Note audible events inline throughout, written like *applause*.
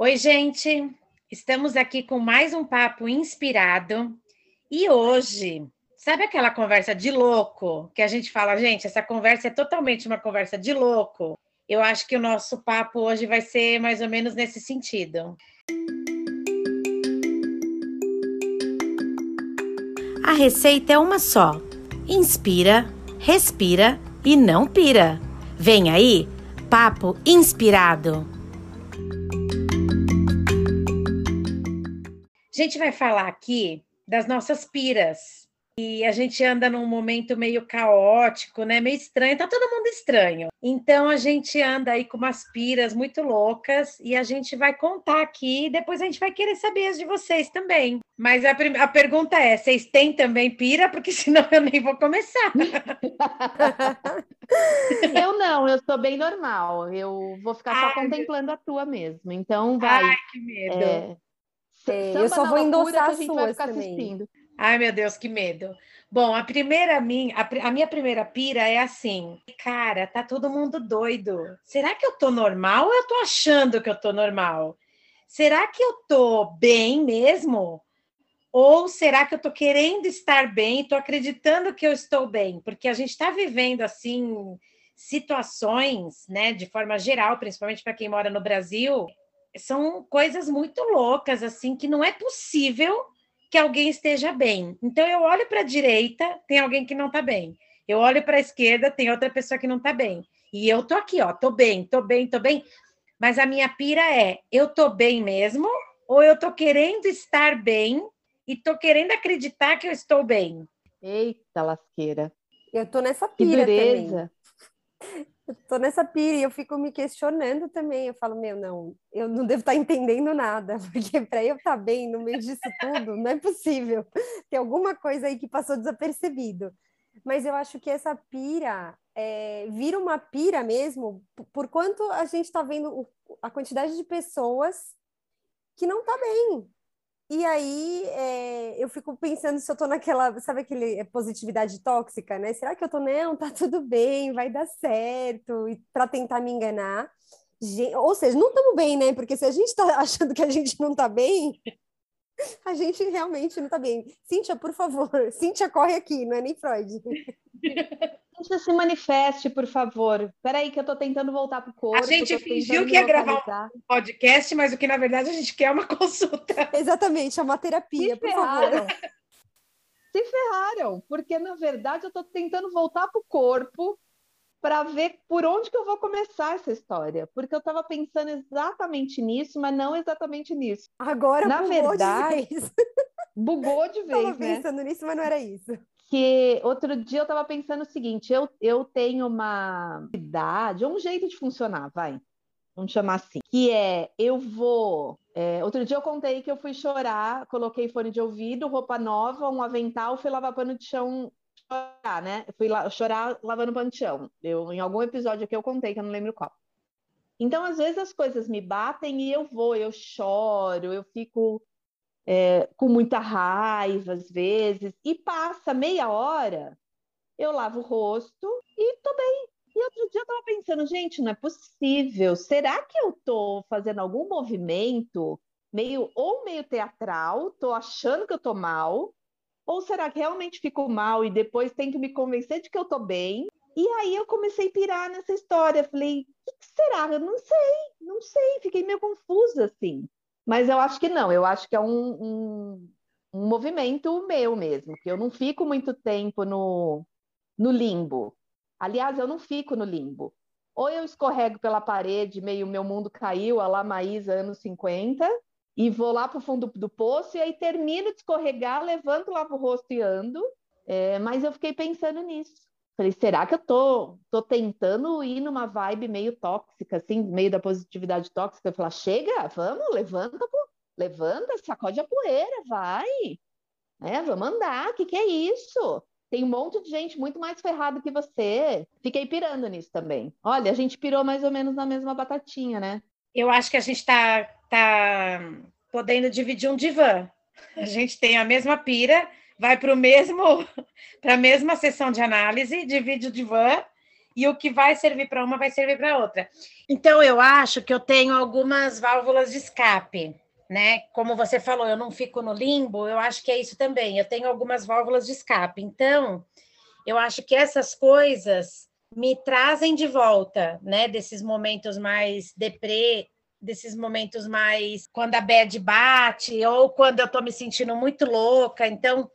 Oi, gente. Estamos aqui com mais um papo inspirado. E hoje, sabe aquela conversa de louco que a gente fala, gente, essa conversa é totalmente uma conversa de louco? Eu acho que o nosso papo hoje vai ser mais ou menos nesse sentido. A receita é uma só: inspira, respira e não pira. Vem aí, papo inspirado. A gente vai falar aqui das nossas piras. E a gente anda num momento meio caótico, né? Meio estranho, tá todo mundo estranho. Então a gente anda aí com umas piras muito loucas e a gente vai contar aqui depois a gente vai querer saber as de vocês também. Mas a, a pergunta é: vocês têm também pira? Porque *laughs* senão eu nem vou começar. *laughs* eu não, eu sou bem normal. Eu vou ficar Ai, só contemplando a tua mesmo. Então vai. Ai, que medo. É, sei. eu só vou endossar as suas também. Assistindo. Ai, meu Deus, que medo. Bom, a primeira minha, a, a, minha primeira pira é assim, cara, tá todo mundo doido. Será que eu tô normal ou eu tô achando que eu tô normal? Será que eu tô bem mesmo? Ou será que eu tô querendo estar bem, tô acreditando que eu estou bem? Porque a gente está vivendo assim situações, né, de forma geral, principalmente para quem mora no Brasil, são coisas muito loucas, assim, que não é possível que alguém esteja bem. Então, eu olho para a direita, tem alguém que não está bem. Eu olho para a esquerda, tem outra pessoa que não está bem. E eu tô aqui, ó, tô bem, tô bem, tô bem. Mas a minha pira é: eu tô bem mesmo? Ou eu tô querendo estar bem e tô querendo acreditar que eu estou bem? Eita, lasqueira. Eu tô nessa pira também. Eu tô nessa pira e eu fico me questionando também. Eu falo, meu, não, eu não devo estar tá entendendo nada, *laughs* porque para eu estar tá bem no meio disso tudo, não é possível. Tem alguma coisa aí que passou desapercebido. Mas eu acho que essa pira é, vira uma pira mesmo, por quanto a gente está vendo a quantidade de pessoas que não tá bem, e aí é, eu fico pensando se eu tô naquela, sabe aquele é, positividade tóxica, né? Será que eu tô, não, tá tudo bem, vai dar certo, e para tentar me enganar. Ou seja, não estamos bem, né? Porque se a gente está *laughs* achando que a gente não está bem, a gente realmente não está bem. Cíntia, por favor, *laughs* Cíntia, corre aqui, não é nem Freud. *laughs* Cíntia, se manifeste, por favor. Peraí, que eu estou tentando voltar para o corpo. A gente fingiu que ia gravar um podcast, mas o que na verdade a gente quer é uma *laughs* consulta. Exatamente, é uma terapia, se por ferraram. favor. Se ferraram, porque na verdade eu estou tentando voltar para o corpo para ver por onde que eu vou começar essa história, porque eu estava pensando exatamente nisso, mas não exatamente nisso. Agora na verdade, de vez. bugou de *laughs* vez, Estava né? pensando nisso, mas não era isso. Que outro dia eu estava pensando o seguinte, eu, eu tenho uma idade, um jeito de funcionar, vai, vamos chamar assim, que é eu vou. É, outro dia eu contei que eu fui chorar, coloquei fone de ouvido, roupa nova, um avental, fui lavar pano de chão chorar, né? Fui lá, chorar lavando pano de chão. Eu, em algum episódio aqui eu contei, que eu não lembro qual. Então, às vezes, as coisas me batem e eu vou, eu choro, eu fico é, com muita raiva, às vezes, e passa meia hora, eu lavo o rosto e tô bem. E outro dia eu tava pensando, gente, não é possível. Será que eu tô fazendo algum movimento meio ou meio teatral, tô achando que eu tô mal, ou será que realmente fico mal e depois tenho que me convencer de que eu tô bem? E aí eu comecei a pirar nessa história. Falei, o que será? Eu não sei, não sei. Fiquei meio confusa, assim. Mas eu acho que não. Eu acho que é um, um, um movimento meu mesmo. Que eu não fico muito tempo no, no limbo. Aliás, eu não fico no limbo. Ou eu escorrego pela parede, meio meu mundo caiu, a lá Maísa, anos 50, e vou lá para o fundo do poço e aí termino de escorregar, levanto, lavo o rosto e ando. É, mas eu fiquei pensando nisso. Falei, será que eu tô, tô tentando ir numa vibe meio tóxica, assim, meio da positividade tóxica? Falar, chega, vamos, levanta, levanta, sacode a poeira, vai. É, vamos andar, o que, que é isso? Tem um monte de gente muito mais ferrada que você. Fiquei pirando nisso também. Olha, a gente pirou mais ou menos na mesma batatinha, né? Eu acho que a gente está tá podendo dividir um divã. A gente tem a mesma pira, vai para o mesmo, *laughs* para a mesma sessão de análise, divide o divã, e o que vai servir para uma vai servir para outra. Então eu acho que eu tenho algumas válvulas de escape, né? Como você falou, eu não fico no limbo, eu acho que é isso também. Eu tenho algumas válvulas de escape. Então, eu acho que essas coisas me trazem de volta, né, desses momentos mais deprê, desses momentos mais quando a bad bate ou quando eu estou me sentindo muito louca. Então,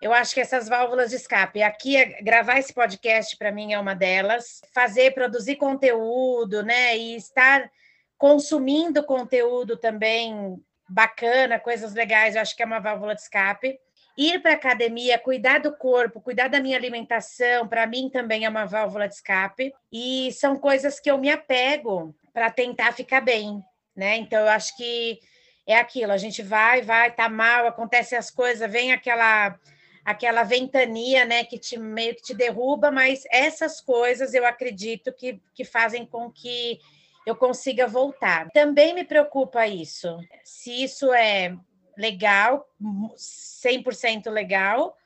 eu acho que essas válvulas de escape. Aqui, gravar esse podcast para mim é uma delas. Fazer, produzir conteúdo, né? E estar consumindo conteúdo também bacana, coisas legais, eu acho que é uma válvula de escape. Ir para academia, cuidar do corpo, cuidar da minha alimentação, para mim também é uma válvula de escape. E são coisas que eu me apego para tentar ficar bem, né? Então, eu acho que é aquilo, a gente vai, vai, tá mal, acontecem as coisas, vem aquela aquela ventania, né, que te meio que te derruba, mas essas coisas eu acredito que, que fazem com que eu consiga voltar. Também me preocupa isso, se isso é legal, 100% legal,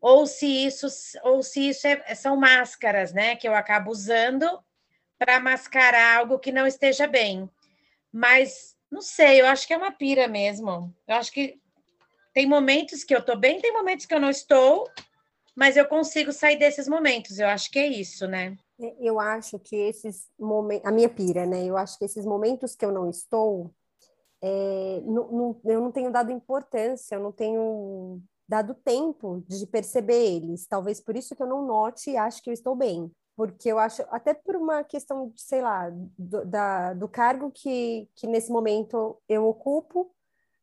ou se isso ou se isso é, são máscaras, né, que eu acabo usando para mascarar algo que não esteja bem. Mas não sei, eu acho que é uma pira mesmo. Eu acho que tem momentos que eu estou bem, tem momentos que eu não estou, mas eu consigo sair desses momentos. Eu acho que é isso, né? É, eu acho que esses momentos, a minha pira, né? Eu acho que esses momentos que eu não estou, é, não, não, eu não tenho dado importância, eu não tenho dado tempo de perceber eles. Talvez por isso que eu não note e acho que eu estou bem. Porque eu acho, até por uma questão, sei lá, do, da, do cargo que, que nesse momento eu ocupo,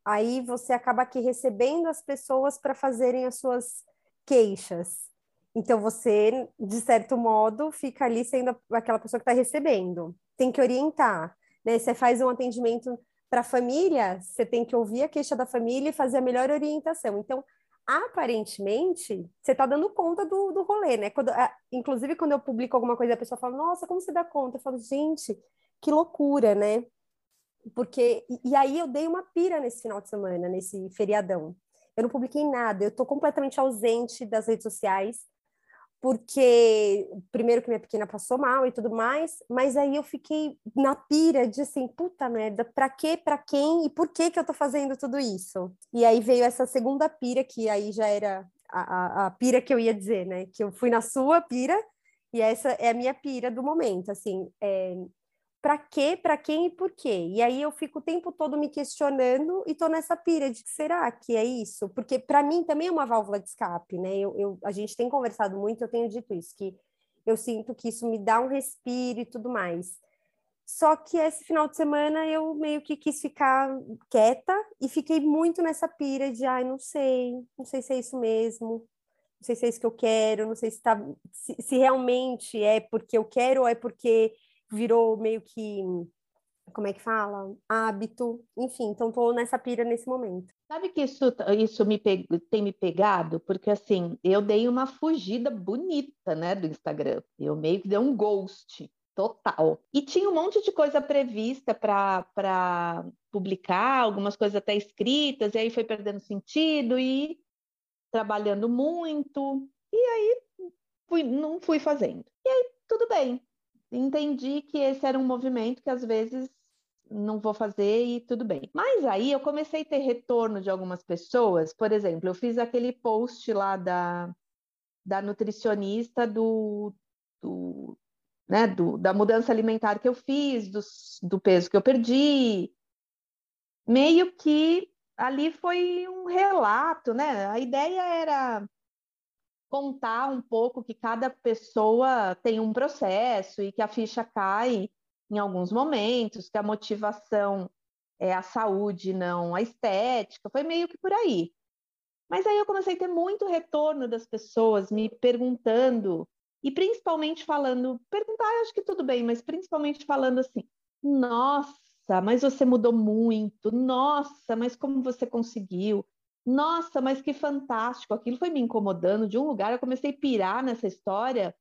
aí você acaba aqui recebendo as pessoas para fazerem as suas queixas. Então você, de certo modo, fica ali sendo aquela pessoa que está recebendo. Tem que orientar, né? Você faz um atendimento para a família, você tem que ouvir a queixa da família e fazer a melhor orientação. Então, aparentemente, você está dando conta do, do rolê, né? Quando, inclusive, quando eu publico alguma coisa, a pessoa fala, nossa, como você dá conta? Eu falo, gente, que loucura, né? porque e, aí eu dei uma pira nesse final de semana, nesse feriadão. Eu não publiquei nada, eu estou completamente ausente das redes sociais, porque primeiro que minha pequena passou mal e tudo mais, mas aí eu fiquei na pira de assim, puta merda, pra quê, pra quem e por que que eu tô fazendo tudo isso? E aí veio essa segunda pira, que aí já era a, a, a pira que eu ia dizer, né? Que eu fui na sua pira, e essa é a minha pira do momento, assim, é, para quê, para quem e por quê. E aí eu fico o tempo todo me questionando e tô nessa pira de será que é isso? Porque para mim também é uma válvula de escape, né? Eu, eu, a gente tem conversado muito, eu tenho dito isso, que eu sinto que isso me dá um respiro e tudo mais. Só que esse final de semana eu meio que quis ficar quieta e fiquei muito nessa pira de, ai, não sei, não sei se é isso mesmo, não sei se é isso que eu quero, não sei se, tá, se, se realmente é porque eu quero ou é porque virou meio que como é que fala? Hábito, enfim, então tô nessa pira nesse momento. Sabe que isso, isso me pe... tem me pegado? Porque assim, eu dei uma fugida bonita, né, do Instagram. Eu meio que dei um ghost total. E tinha um monte de coisa prevista para publicar, algumas coisas até escritas, e aí foi perdendo sentido e trabalhando muito. E aí fui, não fui fazendo. E aí tudo bem, entendi que esse era um movimento que às vezes não vou fazer e tudo bem. Mas aí eu comecei a ter retorno de algumas pessoas, por exemplo, eu fiz aquele post lá da, da nutricionista do, do, né, do, da mudança alimentar que eu fiz, do, do peso que eu perdi. Meio que ali foi um relato, né? A ideia era contar um pouco que cada pessoa tem um processo e que a ficha cai em alguns momentos, que a motivação é a saúde, não a estética, foi meio que por aí. Mas aí eu comecei a ter muito retorno das pessoas me perguntando, e principalmente falando, perguntar, acho que tudo bem, mas principalmente falando assim: nossa, mas você mudou muito, nossa, mas como você conseguiu? Nossa, mas que fantástico! Aquilo foi me incomodando de um lugar. Eu comecei a pirar nessa história.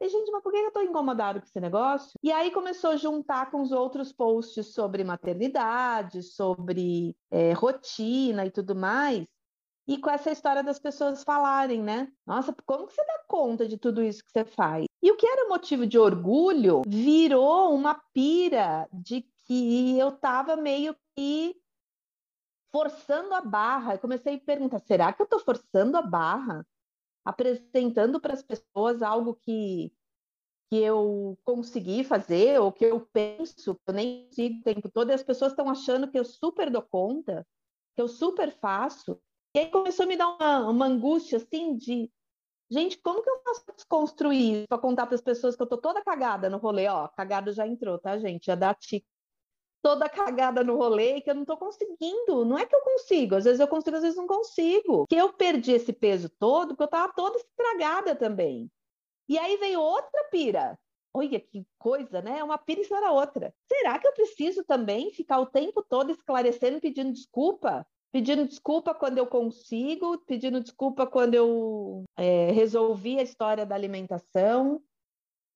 E, gente, mas por que eu estou incomodado com esse negócio? E aí começou a juntar com os outros posts sobre maternidade, sobre é, rotina e tudo mais. E com essa história das pessoas falarem, né? Nossa, como que você dá conta de tudo isso que você faz? E o que era motivo de orgulho virou uma pira de que eu estava meio que forçando a barra. Eu comecei a perguntar: será que eu estou forçando a barra? Apresentando para as pessoas algo que, que eu consegui fazer, ou que eu penso, que eu nem consigo o tempo todo, e as pessoas estão achando que eu super dou conta, que eu super faço. E aí começou a me dar uma, uma angústia assim de Gente, como que eu faço para para contar para as pessoas que eu tô toda cagada no rolê? Ó, cagada já entrou, tá, gente? Já dá tique toda cagada no rolê que eu não tô conseguindo. Não é que eu consigo, às vezes eu consigo, às vezes não consigo. Que eu perdi esse peso todo porque eu tava toda estragada também. E aí veio outra pira. Olha que coisa, né? Uma pira e era outra. Será que eu preciso também ficar o tempo todo esclarecendo, pedindo desculpa? pedindo desculpa quando eu consigo, pedindo desculpa quando eu é, resolvi a história da alimentação.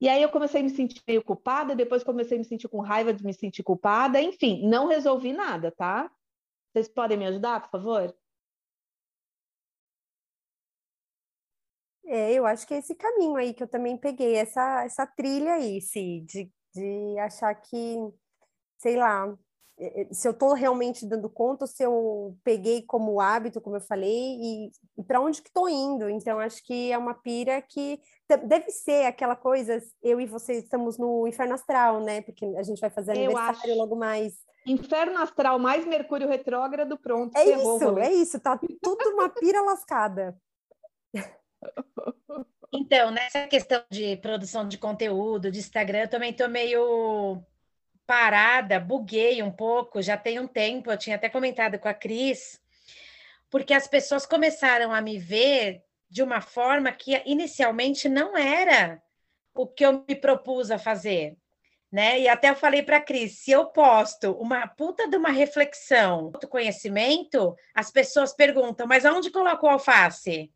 E aí eu comecei a me sentir meio culpada, depois comecei a me sentir com raiva de me sentir culpada. Enfim, não resolvi nada, tá? Vocês podem me ajudar, por favor? É, eu acho que é esse caminho aí que eu também peguei, essa, essa trilha aí, sim, de, de achar que, sei lá, se eu estou realmente dando conta, ou se eu peguei como hábito, como eu falei, e, e para onde que estou indo. Então, acho que é uma pira que deve ser aquela coisa, eu e você estamos no inferno astral, né? Porque a gente vai fazer aniversário acho. logo mais. Inferno astral mais Mercúrio retrógrado, pronto. É isso, é isso, tá tudo uma pira lascada. Então, nessa questão de produção de conteúdo, de Instagram, eu também estou meio parada, buguei um pouco, já tem um tempo, eu tinha até comentado com a Cris, porque as pessoas começaram a me ver de uma forma que inicialmente não era o que eu me propus a fazer. Né? E até eu falei para a Cris, se eu posto uma puta de uma reflexão, conhecimento, as pessoas perguntam, mas aonde colocou alface?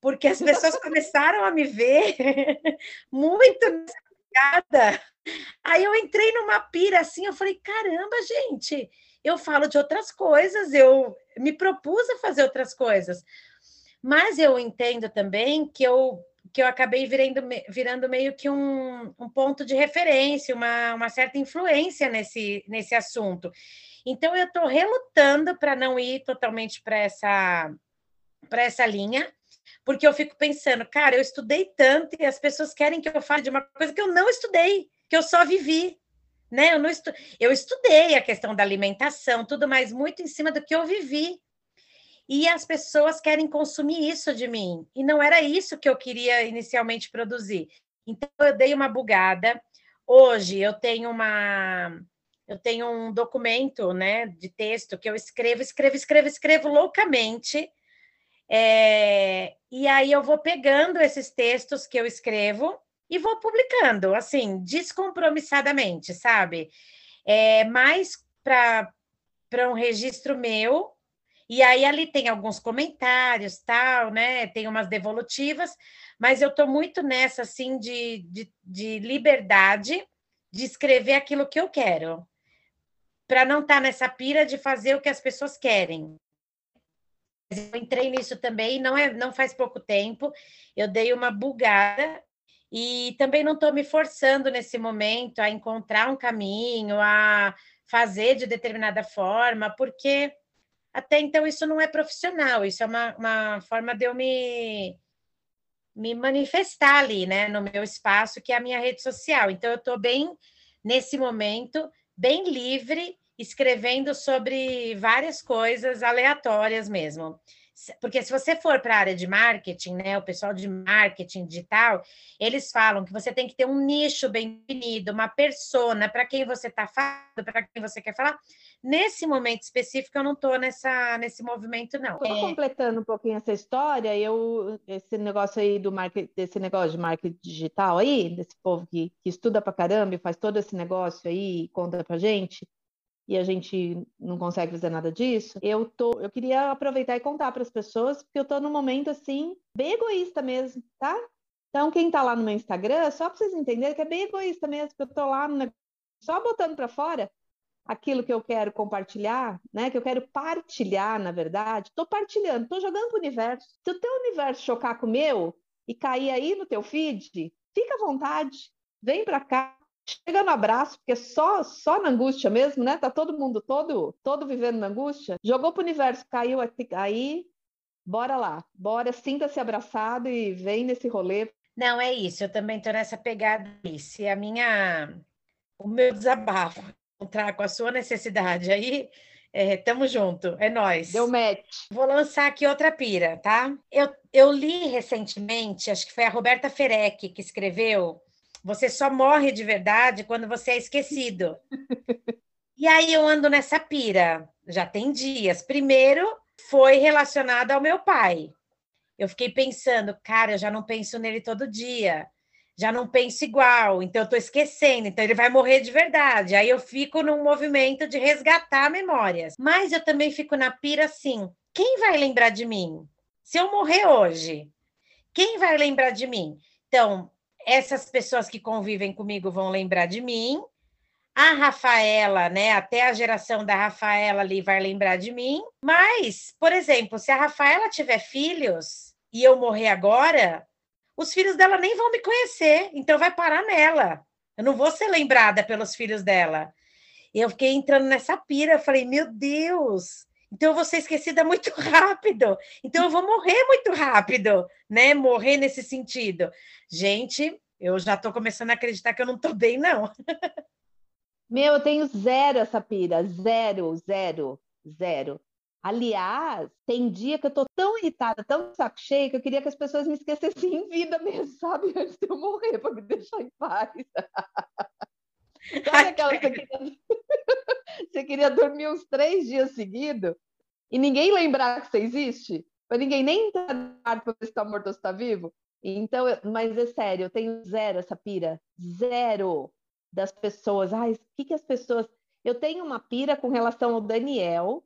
Porque as pessoas começaram a me ver *laughs* muito nessa Aí eu entrei numa pira assim, eu falei, caramba, gente, eu falo de outras coisas, eu me propus a fazer outras coisas. Mas eu entendo também que eu que eu acabei virando, virando meio que um, um ponto de referência, uma, uma certa influência nesse, nesse assunto. Então, eu estou relutando para não ir totalmente para essa, essa linha, porque eu fico pensando, cara, eu estudei tanto e as pessoas querem que eu fale de uma coisa que eu não estudei que eu só vivi, né? Eu, não estu... eu estudei a questão da alimentação, tudo mais, muito em cima do que eu vivi. E as pessoas querem consumir isso de mim. E não era isso que eu queria inicialmente produzir. Então, eu dei uma bugada. Hoje, eu tenho uma. Eu tenho um documento né, de texto que eu escrevo, escrevo, escrevo, escrevo loucamente. É... e aí eu vou pegando esses textos que eu escrevo e vou publicando, assim, descompromissadamente, sabe? É, mais para um registro meu, e aí ali tem alguns comentários, tal, né? Tem umas devolutivas, mas eu estou muito nessa, assim, de, de, de liberdade de escrever aquilo que eu quero, para não estar tá nessa pira de fazer o que as pessoas querem. Eu entrei nisso também, não é, não faz pouco tempo. Eu dei uma bugada e também não estou me forçando nesse momento a encontrar um caminho, a fazer de determinada forma, porque até então isso não é profissional, isso é uma, uma forma de eu me, me manifestar ali, né, no meu espaço, que é a minha rede social. Então, eu estou bem, nesse momento, bem livre, escrevendo sobre várias coisas aleatórias mesmo porque se você for para a área de marketing, né, o pessoal de marketing digital, eles falam que você tem que ter um nicho bem definido, uma persona para quem você está falando, para quem você quer falar. Nesse momento específico, eu não estou nessa nesse movimento, não. Estou é... completando um pouquinho essa história, eu esse negócio aí do marketing, desse negócio de marketing digital aí, desse povo que, que estuda para caramba e faz todo esse negócio aí e conta para gente e a gente não consegue fazer nada disso, eu tô, eu queria aproveitar e contar para as pessoas, porque eu tô num momento assim, bem egoísta mesmo, tá? Então, quem tá lá no meu Instagram, só para vocês entenderem que é bem egoísta mesmo, que eu tô lá no, só botando para fora aquilo que eu quero compartilhar, né? Que eu quero partilhar, na verdade. Tô partilhando, tô jogando pro universo. Se o teu universo chocar com o meu e cair aí no teu feed, fica à vontade, vem para cá, chega no abraço, porque só só na angústia mesmo, né? Tá todo mundo todo todo vivendo na angústia. Jogou pro universo, caiu aí, bora lá, bora, sinta-se abraçado e vem nesse rolê. Não, é isso, eu também tô nessa pegada se a minha o meu desabafo encontrar com a sua necessidade aí, é, tamo junto, é nós. Deu match. Vou lançar aqui outra pira, tá? Eu, eu li recentemente, acho que foi a Roberta Ferec que escreveu Você só morre de verdade quando você é esquecido. e aí eu ando nessa pira, já tem dias. Primeiro foi relacionado ao meu pai. Eu fiquei pensando, cara, eu já não penso nele todo dia já não penso igual, então eu estou esquecendo, então ele vai morrer de verdade. Aí eu fico num movimento de resgatar memórias. Mas eu também fico na pira assim: quem vai lembrar de mim? Se eu morrer hoje, quem vai lembrar de mim? Então, essas pessoas que convivem comigo vão lembrar de mim. A Rafaela, né? Até a geração da Rafaela ali vai lembrar de mim. Mas, por exemplo, se a Rafaela tiver filhos e eu morrer agora, os filhos dela nem vão me conhecer, então vai parar nela. Eu não vou ser lembrada pelos filhos dela. E eu fiquei entrando nessa pira, eu falei, meu Deus, então eu vou ser esquecida muito *laughs* rápido. Então eu vou morrer muito rápido, né? Morrer nesse sentido. Gente, eu já estou começando a acreditar que eu não estou bem, não. *laughs* Meu, eu tenho zero essa pira, zero, zero, zero. Aliás, tem dia que eu tô tão irritada, tão saco cheio, que eu queria que as pessoas me esquecessem em vida mesmo, *laughs* sabe? Antes de eu morrer, para me deixar em paz. sabe aquela que você queria... dormir uns três dias seguidos e ninguém lembrar que você existe? Para ninguém nem entrar no quarto para ver se está morto ou está vivo? Então, mas é sério, eu tenho zero essa pira. Zero das pessoas. Ai, o que, que as pessoas. Eu tenho uma pira com relação ao Daniel,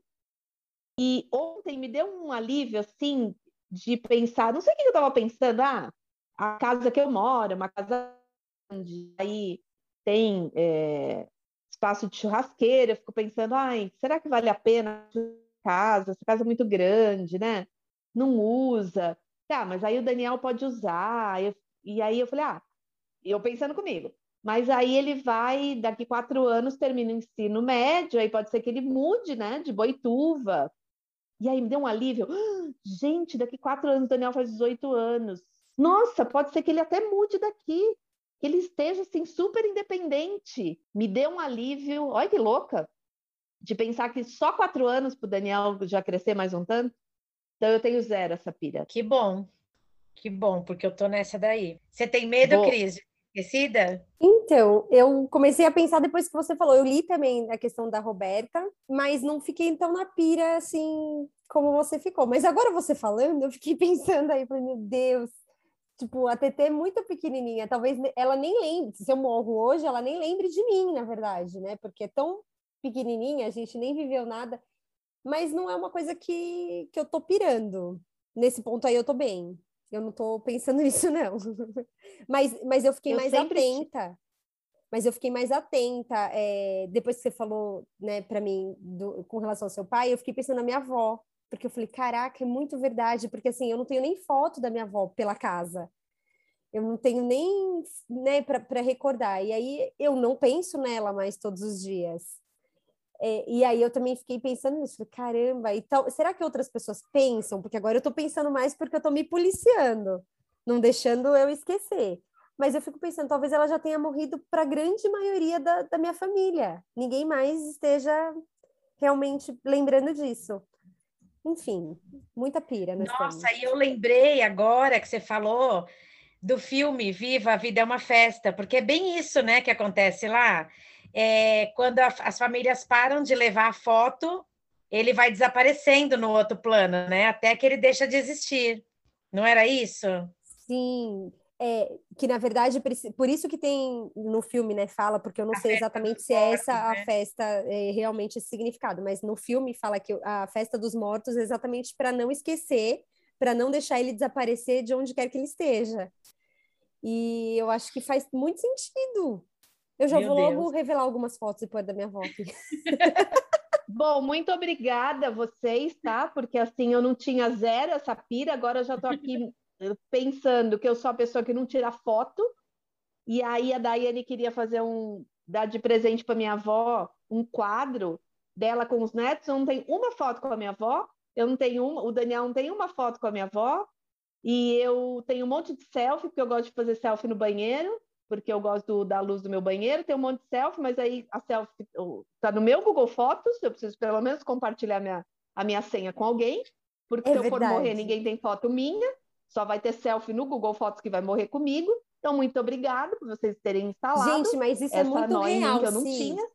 e ontem me deu um alívio, assim, de pensar, não sei o que eu estava pensando, ah, a casa que eu moro, uma casa grande, aí tem é, espaço de churrasqueira, eu fico pensando, ai, será que vale a pena casa? Essa casa é muito grande, né? Não usa. Tá, mas aí o Daniel pode usar. E aí eu falei, ah, eu pensando comigo. Mas aí ele vai, daqui quatro anos, termina o ensino médio, aí pode ser que ele mude, né, de Boituva, e aí me deu um alívio. Ah, *gasps* gente, daqui quatro anos o Daniel faz 18 anos. Nossa, pode ser que ele até mude daqui. Que ele esteja assim, super independente. Me deu um alívio. Olha que louca! De pensar que só quatro anos para o Daniel já crescer mais um tanto. Então eu tenho zero essa pira. Que bom. Que bom, porque eu tô nessa daí. Você tem medo, Vou... Cris? Esquecida? Então, eu comecei a pensar depois que você falou. Eu li também a questão da Roberta, mas não fiquei tão na pira assim como você ficou. Mas agora você falando, eu fiquei *laughs* pensando aí, falei, meu Deus, tipo, a TT é muito pequenininha. Talvez ela nem lembre, se eu morro hoje, ela nem lembre de mim, na verdade, né? Porque é tão pequenininha, a gente nem viveu nada. Mas não é uma coisa que, que eu tô pirando. Nesse ponto aí eu tô bem. Eu não estou pensando *laughs* nisso, não. mas, mas eu fiquei eu mais atenta. Mas eu fiquei mais atenta. É, depois que você falou, né, para mim, do, com relação ao seu pai, eu fiquei pensando na minha avó. Porque eu falei, caraca, é muito verdade. Porque assim, eu não tenho nem foto da minha avó pela casa. Eu não tenho nem, né, para recordar. E aí eu não penso nela mais todos os dias. É, e aí eu também fiquei pensando nisso, falei, caramba, então, será que outras pessoas pensam? Porque agora eu estou pensando mais porque eu estou me policiando, não deixando eu esquecer. Mas eu fico pensando, talvez ela já tenha morrido para a grande maioria da, da minha família. Ninguém mais esteja realmente lembrando disso. Enfim, muita pira. Nossa, e eu lembrei agora que você falou do filme Viva, a Vida é uma Festa, porque é bem isso, né, que acontece lá é, quando a, as famílias param de levar a foto, ele vai desaparecendo no outro plano, né? Até que ele deixa de existir. Não era isso? Sim. É, que na verdade, por isso que tem no filme, né, fala, porque eu não a sei exatamente se é essa a né? festa é, realmente esse significado, mas no filme fala que a festa dos mortos é exatamente para não esquecer, para não deixar ele desaparecer de onde quer que ele esteja. E eu acho que faz muito sentido, eu já Meu vou Deus. logo revelar algumas fotos depois da minha avó aqui. *laughs* Bom, muito obrigada a vocês, tá? Porque assim, eu não tinha zero essa pira, agora eu já estou aqui pensando que eu sou a pessoa que não tira foto, E aí a Daiane queria fazer um dar de presente para minha avó um quadro dela com os netos. Eu não tenho uma foto com a minha avó, eu não tenho uma, o Daniel não tem uma foto com a minha avó, e eu tenho um monte de selfie, porque eu gosto de fazer selfie no banheiro, porque eu gosto do, da luz do meu banheiro, tem um monte de selfie, mas aí a selfie está no meu Google Fotos, eu preciso pelo menos compartilhar minha, a minha senha com alguém, porque é se eu verdade. for morrer, ninguém tem foto minha, só vai ter selfie no Google Fotos que vai morrer comigo. Então, muito obrigada por vocês terem instalado. Gente, mas isso é muito real, que eu não sim. tinha.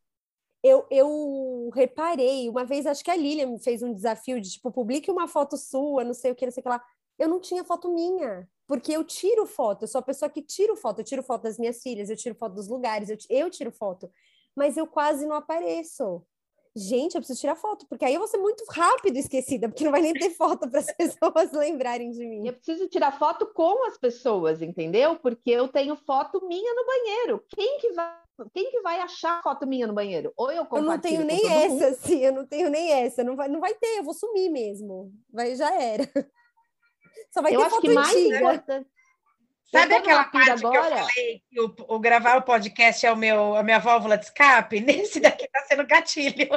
Eu, eu reparei, uma vez acho que a Lilian fez um desafio de tipo, publique uma foto sua, não sei o que, não sei o que lá. Eu não tinha foto minha, porque eu tiro foto, eu sou a pessoa que tiro foto, eu tiro foto das minhas filhas, eu tiro foto dos lugares, eu, eu tiro foto, mas eu quase não apareço gente, eu preciso tirar foto, porque aí eu vou ser muito rápido esquecida, porque não vai nem ter foto para as *laughs* pessoas lembrarem de mim. Eu preciso tirar foto com as pessoas, entendeu? Porque eu tenho foto minha no banheiro. Quem que vai quem que vai achar foto minha no banheiro? Ou eu compartilho Eu não tenho nem essa, mundo. sim, eu não tenho nem essa. Não vai, não vai ter, eu vou sumir mesmo. Vai, já era. *laughs* Só vai eu ter acho foto que mais importante, Sabe aquela parte agora... que eu falei que o, o, gravar o podcast é o meu, a minha válvula de escape? *laughs* Nesse daqui está sendo gatilho.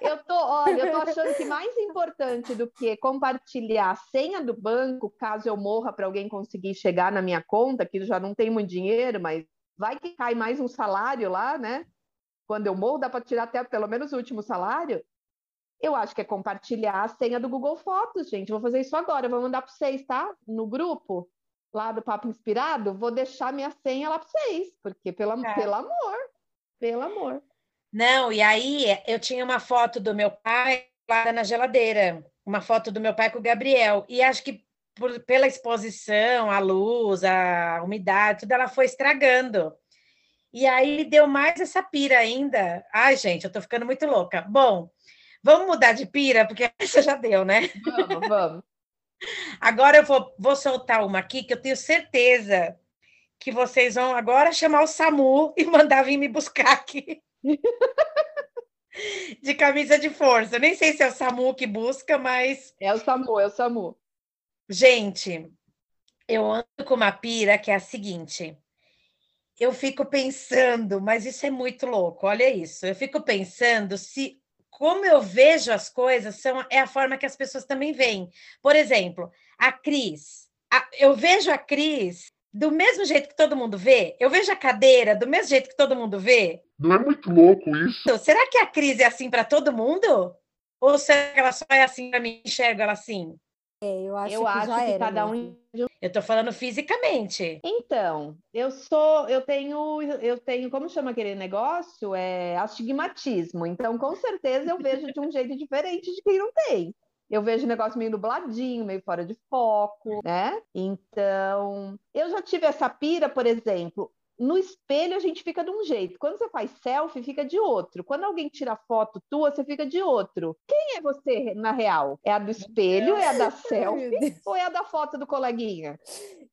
eu tô, olha, eu tô achando que mais importante do que compartilhar a senha do banco, caso eu morra para alguém conseguir chegar na minha conta, que já não tem muito dinheiro, mas vai que cai mais um salário lá, né? Quando eu morro, dá para tirar até pelo menos o último salário. Eu acho que é compartilhar a senha do Google Fotos, gente. Vou fazer isso agora, vou mandar para vocês, tá? No grupo lá do Papo Inspirado, vou deixar minha senha lá para vocês, porque pelo, é. pelo amor, pelo amor. Não, e aí eu tinha uma foto do meu pai lá na geladeira, uma foto do meu pai com o Gabriel, e acho que por, pela exposição, a luz, a umidade, tudo ela foi estragando. E aí deu mais essa pira ainda. Ai, gente, eu tô ficando muito louca. Bom, Vamos mudar de pira, porque *laughs* essa já deu, né? Vamos, vamos. Agora eu vou, vou soltar uma aqui que eu tenho certeza que vocês vão agora chamar o SAMU e mandar vir me buscar aqui. *laughs* de camisa de força. Nem sei se é o SAMU que busca, mas. É o SAMU, é o SAMU. Gente, eu ando com uma pira que é a seguinte. Eu fico pensando, mas isso é muito louco, olha isso. Eu fico pensando se como eu vejo as coisas são, é a forma que as pessoas também veem. Por exemplo, a Cris. A, eu vejo a Cris do mesmo jeito que todo mundo vê. Eu vejo a cadeira do mesmo jeito que todo mundo vê. Não é muito louco isso? Será que a Cris é assim para todo mundo? Ou será que ela só é assim para mim? Enxergo ela assim? É, eu acho eu que, acho que cada um. Eu tô falando fisicamente. Então, eu sou, eu tenho, eu tenho, como chama aquele negócio? É astigmatismo. Então, com certeza eu vejo de um jeito *laughs* diferente de quem não tem. Eu vejo o negócio meio nubladinho, meio fora de foco, né? Então, eu já tive essa pira, por exemplo, no espelho a gente fica de um jeito. Quando você faz selfie, fica de outro. Quando alguém tira foto tua, você fica de outro. Quem é você, na real? É a do espelho, é a da *laughs* selfie ou é a da foto do coleguinha?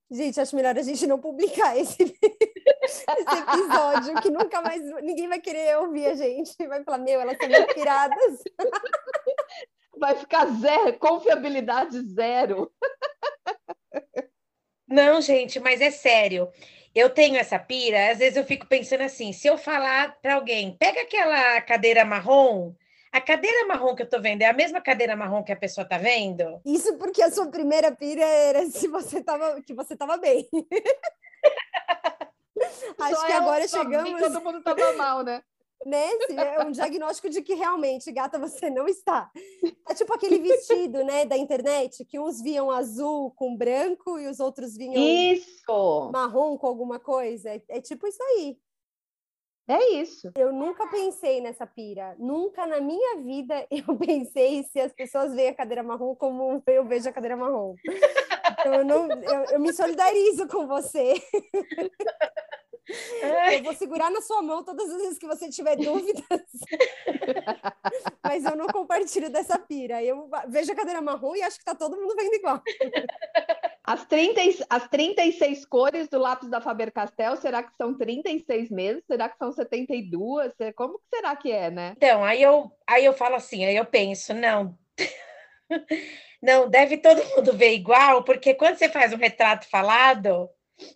Gente, acho melhor a gente não publicar esse, *laughs* esse episódio, que nunca mais ninguém vai querer ouvir a gente. Vai falar, meu, elas são inspiradas. *laughs* Vai ficar zero, confiabilidade zero. Não, gente, mas é sério eu tenho essa pira, às vezes eu fico pensando assim, se eu falar para alguém, pega aquela cadeira marrom, a cadeira marrom que eu tô vendo é a mesma cadeira marrom que a pessoa tá vendo? Isso porque a sua primeira pira era se você tava, que você tava bem. *laughs* Acho Só que agora chegamos. Todo mundo tava mal, né? Né? É um diagnóstico de que realmente, gata, você não está. É tipo aquele vestido, né, da internet, que uns viam azul com branco e os outros vinham isso. marrom com alguma coisa. É, é tipo isso aí. É isso. Eu nunca pensei nessa pira. Nunca na minha vida *laughs* eu pensei se as pessoas veem a cadeira marrom como eu vejo a cadeira marrom. Então eu, não, eu, eu me solidarizo com você. *laughs* Eu vou segurar na sua mão todas as vezes que você tiver dúvidas. *laughs* Mas eu não compartilho dessa pira. Eu vejo a cadeira marrom e acho que tá todo mundo vendo igual. As, 30, as 36 cores do lápis da Faber-Castell, será que são 36 meses? Será que são 72? Como que será que é, né? Então, aí eu, aí eu falo assim, aí eu penso, não... *laughs* Não, deve todo mundo ver igual, porque quando você faz um retrato falado,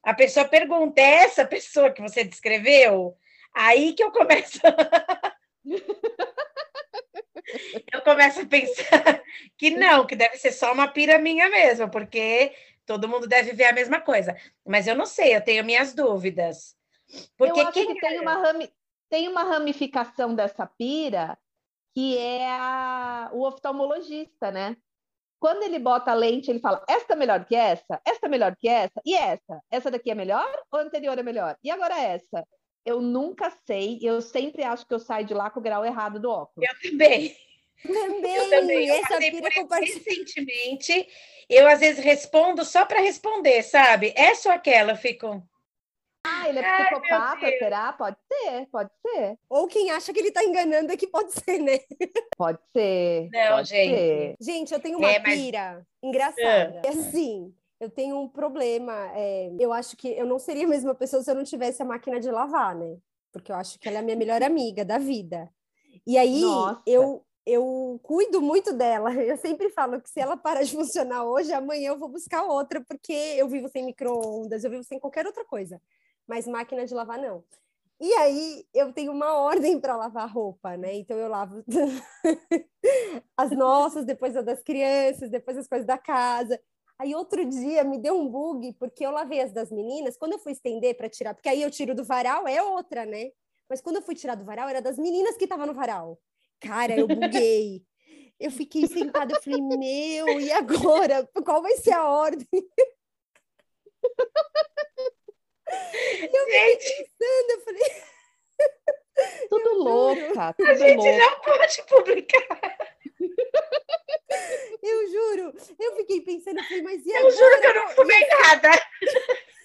a pessoa pergunta: é essa pessoa que você descreveu? Aí que eu começo. *laughs* eu começo a pensar que não, que deve ser só uma pira minha mesmo, porque todo mundo deve ver a mesma coisa. Mas eu não sei, eu tenho minhas dúvidas. Porque eu acho quem... que tem uma, rami... tem uma ramificação dessa pira que é a... o oftalmologista, né? Quando ele bota a lente, ele fala: esta é melhor que essa, esta é melhor que essa, e essa? Essa daqui é melhor ou a anterior é melhor? E agora essa? Eu nunca sei, eu sempre acho que eu saio de lá com o grau errado do óculos. Eu também. Também, eu também. Essa eu pira Recentemente, eu às vezes respondo só para responder, sabe? Essa ou aquela, eu fico. Ah, ele é Ai, psicopata, será? Pode ser, pode ser. Ou quem acha que ele tá enganando é que pode *laughs* ser, né? Pode ser. Não, pode gente. Ser. Gente, eu tenho uma é, mas... pira engraçada. É assim, eu tenho um problema. É, eu acho que eu não seria a mesma pessoa se eu não tivesse a máquina de lavar, né? Porque eu acho que ela é a minha melhor amiga da vida. E aí eu eu cuido muito dela. *laughs* Eu sempre falo que se ela parar de funcionar hoje, amanhã eu vou buscar outra, porque eu vivo sem micro-ondas, eu vivo sem qualquer outra coisa. Mas máquina de lavar, não. E aí eu tenho uma ordem para lavar roupa, né? Então eu lavo *laughs* as nossas, depois a das crianças, depois as coisas da casa. Aí outro dia me deu um bug, porque eu lavei as das meninas, quando eu fui estender para tirar, porque aí eu tiro do varal, é outra, né? Mas quando eu fui tirar do varal, era das meninas que estavam no varal. Cara, eu buguei. Eu fiquei sentada, eu falei, meu, e agora? Qual vai ser a ordem? Eu fiquei pensando, eu falei. *laughs* Tudo eu louca. Tudo a gente louca. não pode publicar. *laughs* Eu juro, eu fiquei pensando, eu falei, mas e eu agora? Eu juro que eu não fumei nada. *laughs*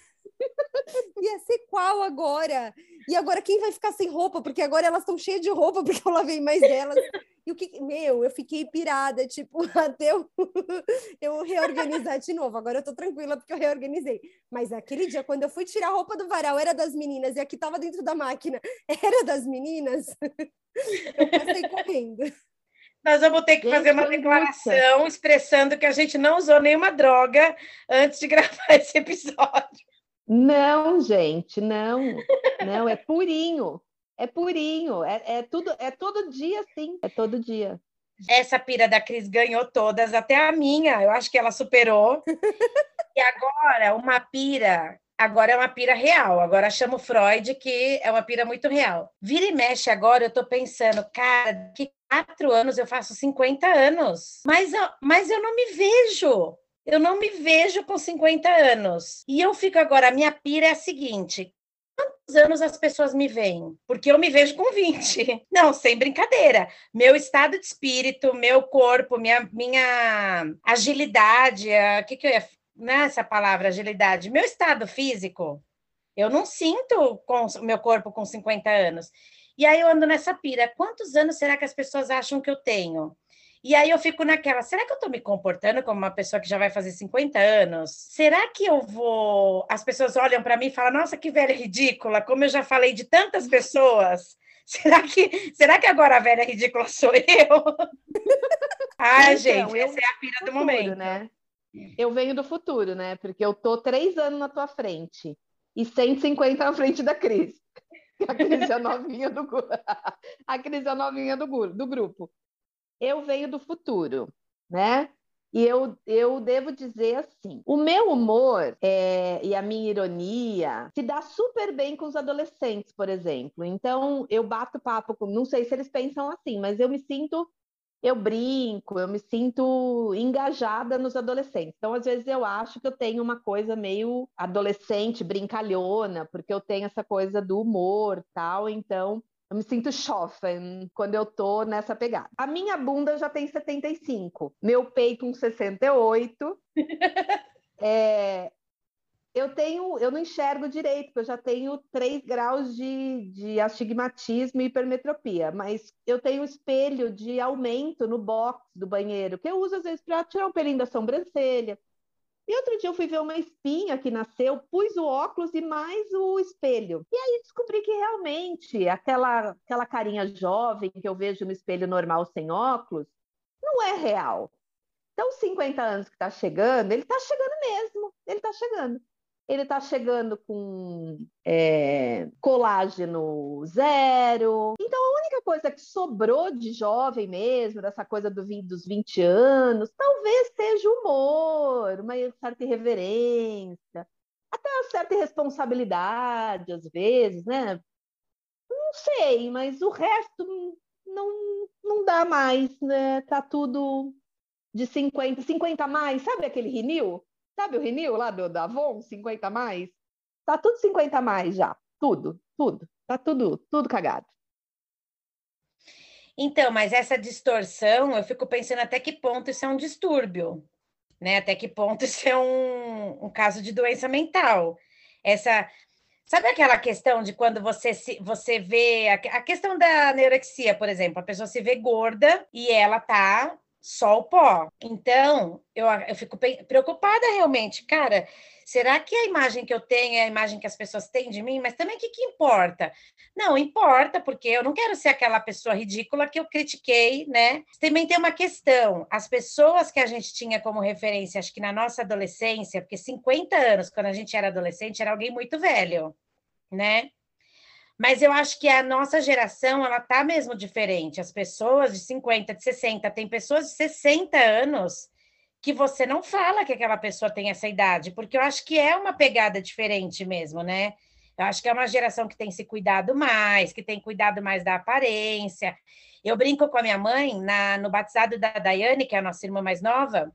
*laughs* Ia ser qual agora? E agora quem vai ficar sem roupa? Porque agora elas estão cheias de roupa, *laughs* porque eu lavei mais delas. E o que. Meu, eu fiquei pirada, tipo, *laughs* até eu, eu reorganizar de novo. Agora eu tô tranquila porque eu reorganizei. Mas aquele dia, quando eu fui tirar a roupa do varal, era das meninas, e aqui tava dentro da máquina, era das meninas. Eu passei correndo. Nós vamos ter que fazer uma declaração expressando que a gente não usou nenhuma droga antes de gravar esse episódio. Não, gente, não, não, é purinho, é purinho, é, é tudo, é todo dia, sim, é todo dia. Essa pira da Cris ganhou todas, até a minha, eu acho que ela superou. e agora, uma pira, agora é uma pira real. Agora chamo Freud, que é uma pira muito real. Vira e mexe agora, eu tô pensando, cara, que quatro anos eu faço 50 anos, mas, mas eu não me vejo. Eu não me vejo com 50 anos. E eu fico agora, a minha pira é a seguinte: quantos anos as pessoas me veem? Porque eu me vejo com 20. *laughs* Não, sem brincadeira. Meu estado de espírito, meu corpo, minha, minha agilidade, o que, que eu ia. Não é essa palavra, agilidade. Meu estado físico, eu não sinto com meu corpo com 50 anos. E aí eu ando nessa pira. Quantos anos será que as pessoas acham que eu tenho? E aí eu fico naquela, será que eu estou me comportando como uma pessoa que já vai fazer 50 anos? Será que eu vou. As pessoas olham para mim e falam, nossa, que velha ridícula, como eu já falei de tantas pessoas. *laughs* Será que, será que agora a velha ridícula sou eu? *laughs* ah, então, gente, essa é a pira do momento. Né? Eu venho do futuro, né? Porque eu tô três anos na tua frente e 150 na frente da Cris. *laughs* A Cris é a novinha do, a Cris é a novinha do, do grupo eu venho do futuro, né? E eu, eu devo dizer assim: o meu humor é, e a minha ironia se dá super bem com os adolescentes, por exemplo. Então, eu bato papo com. Não sei se eles pensam assim, mas eu me sinto. Eu brinco, eu me sinto engajada nos adolescentes. Então, às vezes, eu acho que eu tenho uma coisa meio adolescente, brincalhona, porque eu tenho essa coisa do humor tal. Então, eu me sinto chofen quando eu tô nessa pegada. A minha bunda já tem 75, meu peito um 68. *laughs* é, eu tenho, eu não enxergo direito, porque eu já tenho 3 graus de, de astigmatismo e hipermetropia, mas eu tenho espelho de aumento no box do banheiro, que eu uso às vezes para tirar um pelinho da sobrancelha. E outro dia eu fui ver uma espinha que nasceu, pus o óculos e mais o espelho. E aí descobri que realmente aquela, aquela carinha jovem que eu vejo no espelho normal sem óculos não é real. Então, os 50 anos que está chegando, ele está chegando mesmo, ele está chegando. Ele está chegando com é, colágeno zero. Então, a única coisa que sobrou de jovem mesmo, dessa coisa do, dos 20 anos, talvez seja humor, uma certa irreverência, até uma certa irresponsabilidade, às vezes, né? Não sei, mas o resto não, não dá mais, né? Tá tudo de 50, 50 a mais, sabe aquele rinil? Sabe o rinil lá do, da Avon, 50 a mais? Tá tudo 50 a mais já, tudo, tudo, tá tudo, tudo cagado. Então, mas essa distorção, eu fico pensando até que ponto isso é um distúrbio, né? Até que ponto isso é um, um caso de doença mental. Essa, sabe aquela questão de quando você se, você vê a, a questão da anorexia, por exemplo, a pessoa se vê gorda e ela tá só o pó. Então, eu, eu fico preocupada realmente, cara. Será que a imagem que eu tenho é a imagem que as pessoas têm de mim? Mas também o que, que importa? Não, importa, porque eu não quero ser aquela pessoa ridícula que eu critiquei, né? Também tem uma questão: as pessoas que a gente tinha como referência, acho que na nossa adolescência, porque 50 anos, quando a gente era adolescente, era alguém muito velho, né? Mas eu acho que a nossa geração, ela tá mesmo diferente. As pessoas de 50, de 60, tem pessoas de 60 anos que você não fala que aquela pessoa tem essa idade, porque eu acho que é uma pegada diferente mesmo, né? Eu acho que é uma geração que tem se cuidado mais, que tem cuidado mais da aparência. Eu brinco com a minha mãe, na, no batizado da Daiane, que é a nossa irmã mais nova,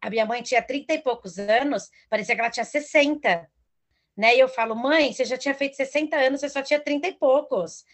a minha mãe tinha 30 e poucos anos, parecia que ela tinha 60 né? E eu falo, mãe, você já tinha feito 60 anos, você só tinha 30 e poucos.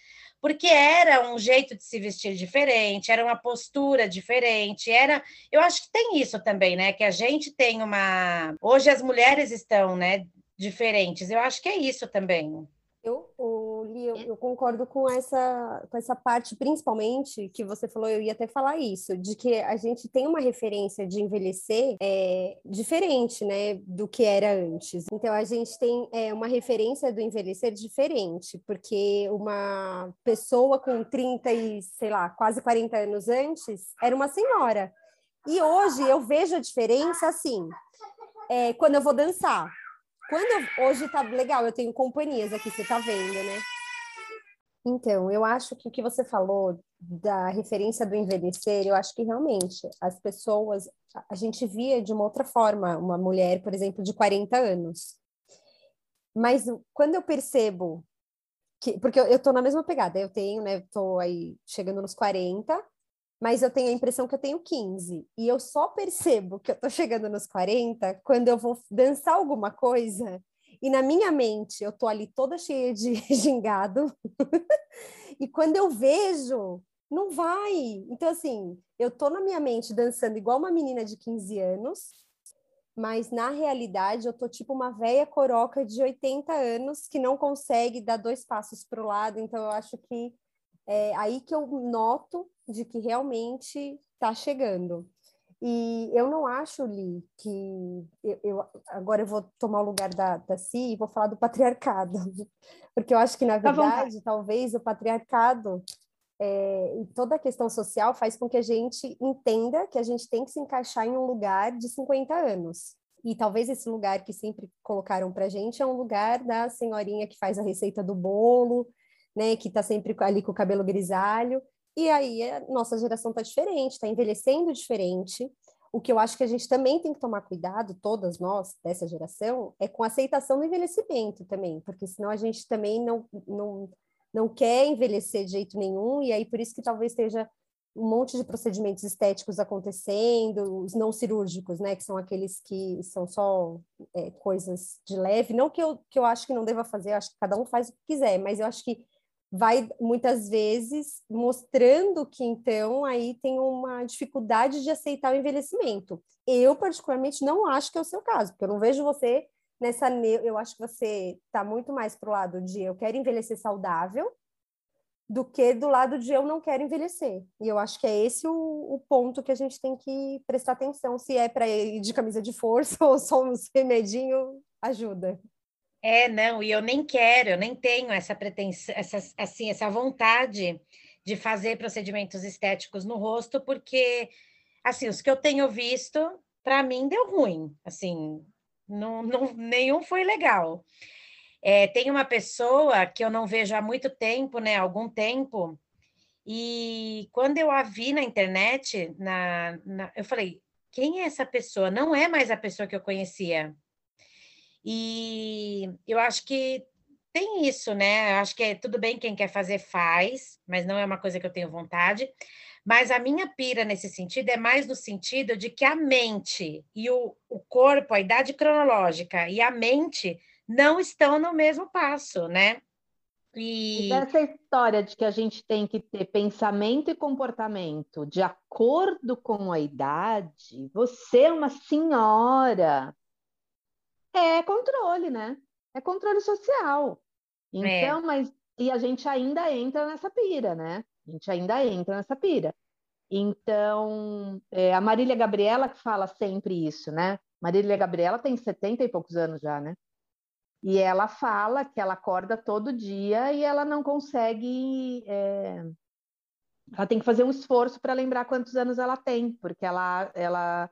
Porque era um jeito de se vestir diferente, era uma postura diferente, era. Eu acho que tem isso também, né? Que a gente tem uma. Hoje as mulheres estão, né, diferentes. Eu acho que é isso também. Eu, o, eu, eu, concordo com essa, com essa parte, principalmente, que você falou, eu ia até falar isso, de que a gente tem uma referência de envelhecer é, diferente, né, do que era antes. Então, a gente tem é, uma referência do envelhecer diferente, porque uma pessoa com 30 e, sei lá, quase 40 anos antes, era uma senhora. E hoje eu vejo a diferença, assim, é, quando eu vou dançar quando eu, hoje tá legal, eu tenho companhias aqui, você tá vendo, né? Então, eu acho que o que você falou da referência do envelhecer, eu acho que realmente as pessoas, a gente via de uma outra forma uma mulher, por exemplo, de 40 anos. Mas quando eu percebo que, porque eu, eu tô na mesma pegada, eu tenho, né, tô aí chegando nos 40, mas eu tenho a impressão que eu tenho 15. E eu só percebo que eu tô chegando nos 40 quando eu vou dançar alguma coisa e na minha mente eu tô ali toda cheia de *laughs* gingado. e quando eu vejo, não vai. Então, assim, eu tô na minha mente dançando igual uma menina de 15 anos, mas na realidade eu tô tipo uma velha coroca de 80 anos que não consegue dar dois passos para o lado. Então, eu acho que é aí que eu noto de que realmente está chegando. E eu não acho, Li, que eu, eu, agora eu vou tomar o lugar da, da Si e vou falar do patriarcado, *laughs* porque eu acho que, na verdade, talvez o patriarcado é, e toda a questão social faz com que a gente entenda que a gente tem que se encaixar em um lugar de 50 anos. E talvez esse lugar que sempre colocaram para gente é um lugar da senhorinha que faz a receita do bolo, né, que está sempre ali com o cabelo grisalho. E aí a nossa geração está diferente, está envelhecendo diferente. O que eu acho que a gente também tem que tomar cuidado, todas nós dessa geração, é com a aceitação do envelhecimento também, porque senão a gente também não, não, não quer envelhecer de jeito nenhum, e aí por isso que talvez esteja um monte de procedimentos estéticos acontecendo, os não cirúrgicos, né, que são aqueles que são só é, coisas de leve, não que eu, que eu acho que não deva fazer, acho que cada um faz o que quiser, mas eu acho que vai muitas vezes mostrando que então aí tem uma dificuldade de aceitar o envelhecimento. Eu particularmente não acho que é o seu caso, porque eu não vejo você nessa eu acho que você está muito mais pro lado de eu quero envelhecer saudável do que do lado de eu não quero envelhecer. E eu acho que é esse o, o ponto que a gente tem que prestar atenção, se é para ir de camisa de força *laughs* ou só um remedinho ajuda. É, não, e eu nem quero, eu nem tenho essa pretensão, essa, assim, essa vontade de fazer procedimentos estéticos no rosto, porque assim, os que eu tenho visto, para mim deu ruim, assim, não, não, nenhum foi legal. É, tem uma pessoa que eu não vejo há muito tempo, né, algum tempo, e quando eu a vi na internet, na, na, eu falei, quem é essa pessoa? Não é mais a pessoa que eu conhecia. E eu acho que tem isso, né? Eu acho que é tudo bem quem quer fazer faz, mas não é uma coisa que eu tenho vontade. Mas a minha pira nesse sentido é mais no sentido de que a mente e o, o corpo, a idade cronológica e a mente não estão no mesmo passo, né? E... essa história de que a gente tem que ter pensamento e comportamento de acordo com a idade, você é uma senhora, é controle, né? É controle social. É. Então, é. mas e a gente ainda entra nessa pira, né? A gente ainda entra nessa pira. Então, é, a Marília Gabriela que fala sempre isso, né? Marília Gabriela tem 70 e poucos anos já, né? E ela fala que ela acorda todo dia e ela não consegue. É... Ela tem que fazer um esforço para lembrar quantos anos ela tem, porque ela, ela,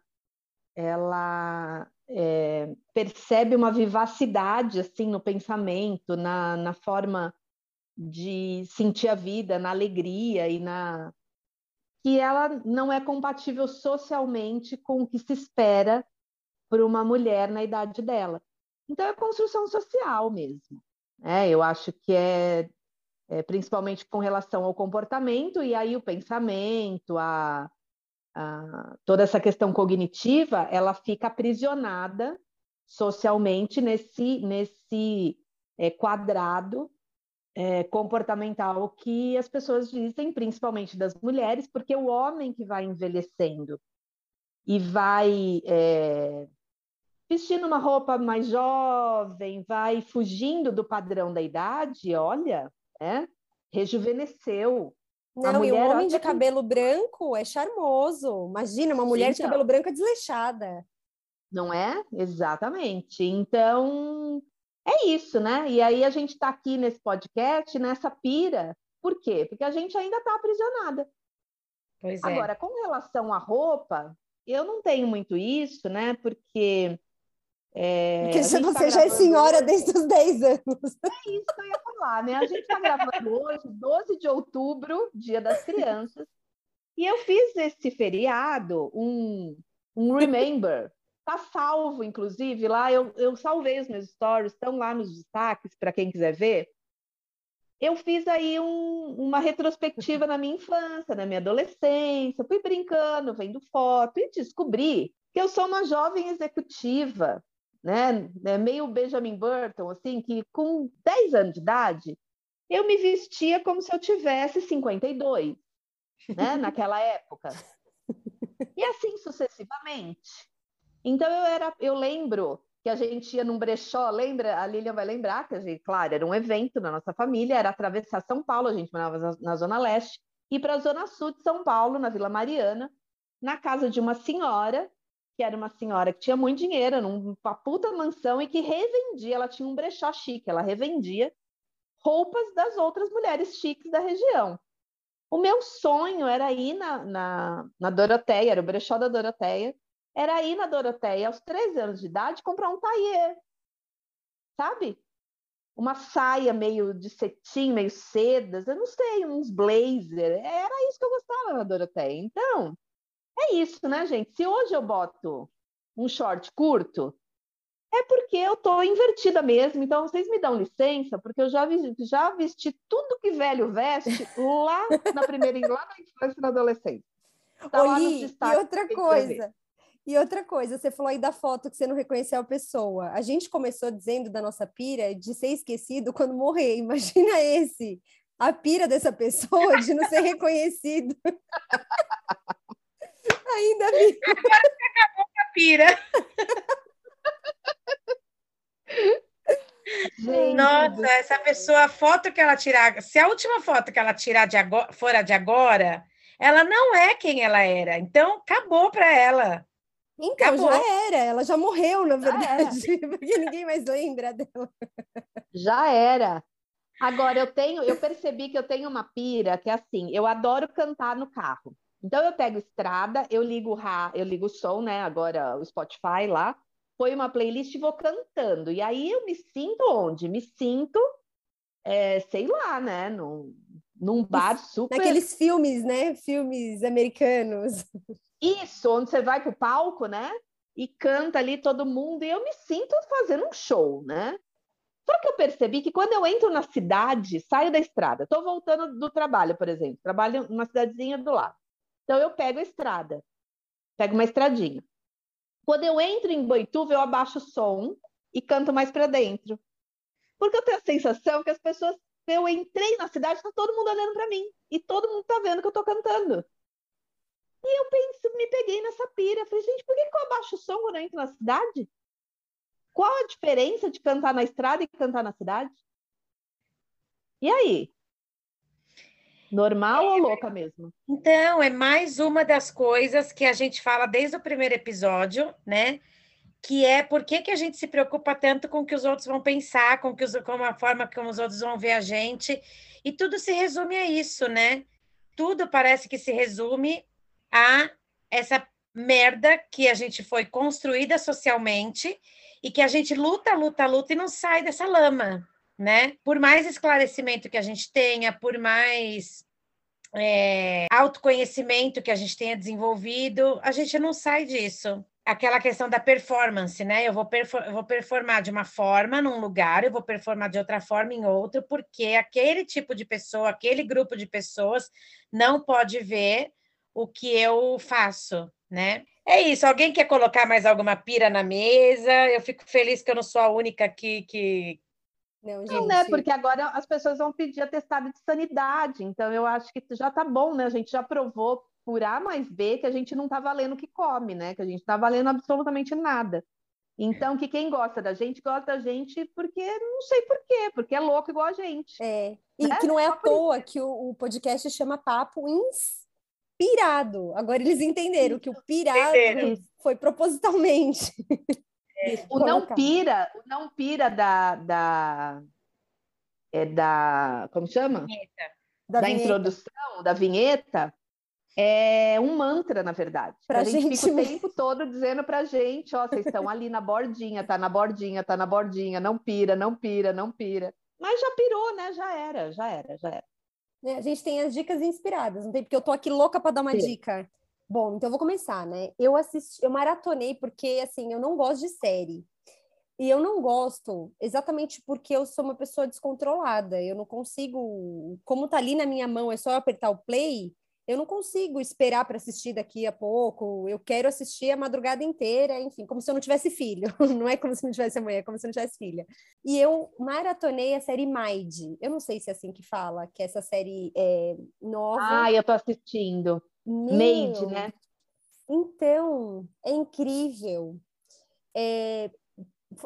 ela é, percebe uma vivacidade assim no pensamento, na, na forma de sentir a vida, na alegria e na que ela não é compatível socialmente com o que se espera por uma mulher na idade dela. Então é construção social mesmo. Né? Eu acho que é, é principalmente com relação ao comportamento e aí o pensamento, a, toda essa questão cognitiva, ela fica aprisionada socialmente nesse, nesse é, quadrado é, comportamental que as pessoas dizem, principalmente das mulheres, porque o homem que vai envelhecendo e vai é, vestindo uma roupa mais jovem, vai fugindo do padrão da idade, olha, né? rejuvenesceu, não, e um homem de cabelo que... branco é charmoso. Imagina, uma mulher de cabelo branco é desleixada. Não é? Exatamente. Então, é isso, né? E aí a gente está aqui nesse podcast, nessa pira. Por quê? Porque a gente ainda está aprisionada. Pois é. Agora, com relação à roupa, eu não tenho muito isso, né? Porque é, Porque você tá já é senhora hoje... desde os 10 anos. É isso que eu ia falar, né? A gente está gravando hoje, 12 de outubro, Dia das Crianças, e eu fiz esse feriado um, um remember. Tá salvo, inclusive, lá eu, eu salvei os meus stories, estão lá nos destaques para quem quiser ver. Eu fiz aí um, uma retrospectiva na minha infância, na minha adolescência, fui brincando, vendo foto e descobri que eu sou uma jovem executiva né? É meio Benjamin Burton, assim, que com 10 anos de idade, eu me vestia como se eu tivesse 52, né? *laughs* Naquela época. E assim sucessivamente. Então eu era, eu lembro que a gente ia num brechó, lembra? A Lilian vai lembrar que a gente, claro, era um evento na nossa família, era atravessar São Paulo, a gente morava na Zona Leste, e para a Zona Sul de São Paulo, na Vila Mariana, na casa de uma senhora que era uma senhora que tinha muito dinheiro, numa puta mansão e que revendia, ela tinha um brechó chique, ela revendia roupas das outras mulheres chiques da região. O meu sonho era ir na, na, na Doroteia, era o brechó da Doroteia, era ir na Doroteia aos 13 anos de idade comprar um tailleur, sabe? Uma saia meio de cetim, meio sedas, eu não sei, uns blazer, era isso que eu gostava na Doroteia. Então, é isso, né, gente? Se hoje eu boto um short curto, é porque eu tô invertida mesmo. Então, vocês me dão licença, porque eu já, vi, já vesti tudo que velho veste lá na primeira, lá na infância e na adolescência. Tá Oli, e outra coisa. E outra coisa, você falou aí da foto que você não reconheceu a pessoa. A gente começou dizendo da nossa pira de ser esquecido quando morrer. Imagina esse, a pira dessa pessoa de não ser reconhecido. *laughs* Ainda vi. *laughs* Agora você acabou com a pira. Gente, Nossa, essa pessoa, a foto que ela tirar, se a última foto que ela tirar de agora, fora de agora, ela não é quem ela era. Então, acabou para ela. Então, acabou. já era, ela já morreu, na verdade, *laughs* porque ninguém mais lembra dela. Já era. Agora, eu tenho, eu percebi que eu tenho uma pira que é assim, eu adoro cantar no carro. Então eu pego estrada, eu ligo o eu ligo o som, né? Agora o Spotify lá, põe uma playlist e vou cantando. E aí eu me sinto onde? Me sinto, é, sei lá, né? Num, num bar super. Naqueles filmes, né? Filmes americanos. Isso, onde você vai pro palco, né? E canta ali todo mundo, e eu me sinto fazendo um show, né? Só que eu percebi que quando eu entro na cidade, saio da estrada, estou voltando do trabalho, por exemplo, trabalho numa cidadezinha do lado. Então eu pego a estrada, pego uma estradinha. Quando eu entro em Boituva, eu abaixo o som e canto mais para dentro. Porque eu tenho a sensação que as pessoas, eu entrei na cidade, está todo mundo olhando para mim e todo mundo está vendo que eu estou cantando. E eu penso, me peguei nessa pira. Falei, gente, por que, que eu abaixo o som quando eu entro na cidade? Qual a diferença de cantar na estrada e cantar na cidade? E aí? Normal é, ou louca mesmo? Então, é mais uma das coisas que a gente fala desde o primeiro episódio, né? Que é por que, que a gente se preocupa tanto com o que os outros vão pensar, com, que os, com a forma como os outros vão ver a gente. E tudo se resume a isso, né? Tudo parece que se resume a essa merda que a gente foi construída socialmente e que a gente luta, luta, luta e não sai dessa lama, né? Por mais esclarecimento que a gente tenha, por mais é, autoconhecimento que a gente tenha desenvolvido, a gente não sai disso. Aquela questão da performance, né? Eu vou, eu vou performar de uma forma num lugar, eu vou performar de outra forma em outro, porque aquele tipo de pessoa, aquele grupo de pessoas não pode ver o que eu faço, né? É isso. Alguém quer colocar mais alguma pira na mesa? Eu fico feliz que eu não sou a única que. Não, gente... não, né? Porque agora as pessoas vão pedir atestado de sanidade. Então, eu acho que já tá bom, né? A gente já provou por A mais B que a gente não tá valendo o que come, né? Que a gente tá valendo absolutamente nada. Então, que quem gosta da gente, gosta da gente porque não sei por quê, porque é louco igual a gente. É. E né? que não é à toa que o, o podcast chama Papo Ins pirado. Agora eles entenderam que o pirado entenderam. foi propositalmente. *laughs* É. O não pira, o não pira da, da é da como chama? Vinheta. Da, da introdução, da vinheta, é um mantra, na verdade. Pra a gente, gente fica o tempo todo dizendo pra gente, ó, vocês estão ali na bordinha, tá na bordinha, tá na bordinha, não pira, não pira, não pira. Mas já pirou, né? Já era, já era, já era. Né? A gente tem as dicas inspiradas, não tem? Porque eu tô aqui louca para dar uma Sim. dica. Bom, então eu vou começar, né? Eu assisti, eu maratonei porque assim, eu não gosto de série. E eu não gosto exatamente porque eu sou uma pessoa descontrolada. Eu não consigo, como tá ali na minha mão, é só eu apertar o play, eu não consigo esperar para assistir daqui a pouco. Eu quero assistir a madrugada inteira, enfim, como se eu não tivesse filho. *laughs* Não é como se não tivesse amanhã, é como se eu não tivesse filha. E eu maratonei a série Maid. Eu não sei se é assim que fala, que é essa série é, nova. Ah, eu tô assistindo. Maid, né? Então, é incrível. É,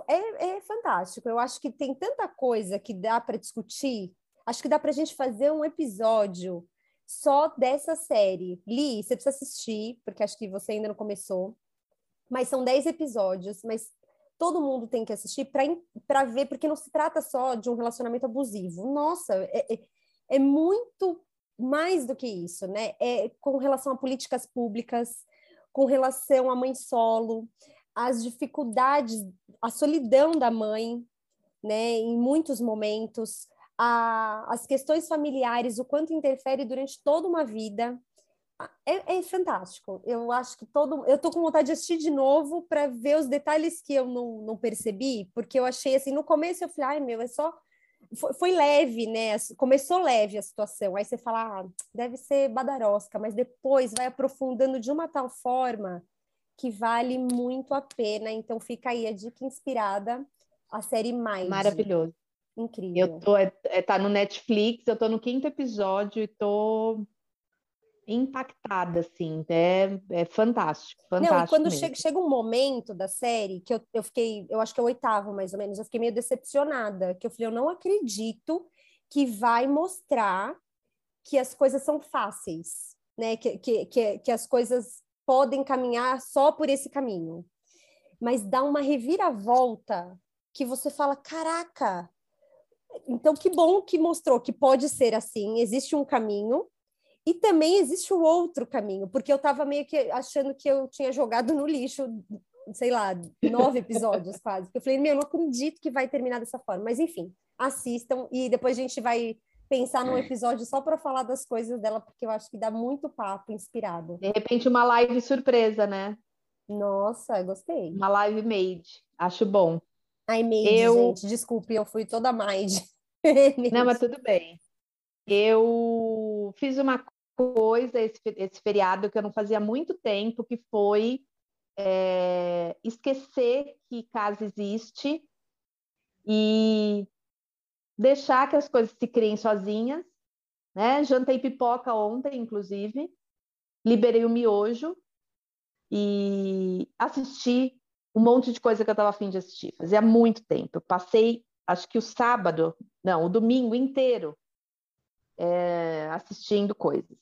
é, é fantástico. Eu acho que tem tanta coisa que dá para discutir. Acho que dá para a gente fazer um episódio só dessa série. Li, você precisa assistir, porque acho que você ainda não começou. Mas são 10 episódios, mas todo mundo tem que assistir para ver, porque não se trata só de um relacionamento abusivo. Nossa, é, é, é muito mais do que isso, né? É com relação a políticas públicas, com relação à mãe solo, as dificuldades, a solidão da mãe, né? Em muitos momentos, a, as questões familiares, o quanto interfere durante toda uma vida. É, é, fantástico. Eu acho que todo. Eu tô com vontade de assistir de novo para ver os detalhes que eu não, não percebi, porque eu achei assim, no começo eu falei, ai meu, é só. Foi, foi leve, né? Começou leve a situação. Aí você fala, ah, deve ser badarosca, mas depois vai aprofundando de uma tal forma que vale muito a pena. Então fica aí a dica inspirada, a série mais. Maravilhoso. Incrível. Eu tô, é, é, tá no Netflix, eu tô no quinto episódio e tô impactada, assim, é, é fantástico, fantástico. Não, e quando chega, chega um momento da série que eu, eu fiquei, eu acho que é o oitavo mais ou menos, eu fiquei meio decepcionada, que eu falei, eu não acredito que vai mostrar que as coisas são fáceis, né? Que, que, que, que as coisas podem caminhar só por esse caminho. Mas dá uma reviravolta que você fala, caraca, então, que bom que mostrou que pode ser assim, existe um caminho, E também existe o outro caminho, porque eu estava meio que achando que eu tinha jogado no lixo, sei lá, nove *laughs* episódios quase. Eu falei, meu, eu não acredito que vai terminar dessa forma. Mas enfim, assistam e depois a gente vai pensar num episódio só para falar das coisas dela, porque eu acho que dá muito papo inspirado. De repente, uma live surpresa, né? Nossa, gostei. Uma live made. Acho bom. Ai, made, eu... gente. Desculpe, eu fui toda made. *laughs* Não, mas tudo bem. Eu fiz uma coisa esse, esse feriado que eu não fazia muito tempo, que foi é, esquecer que casa existe e deixar que as coisas se criem sozinhas. Né? Jantei pipoca ontem, inclusive, liberei o miojo e assisti um monte de coisa que eu estava afim de assistir. Fazia muito tempo. Eu passei, acho que o sábado, não, o domingo inteiro é, assistindo coisas.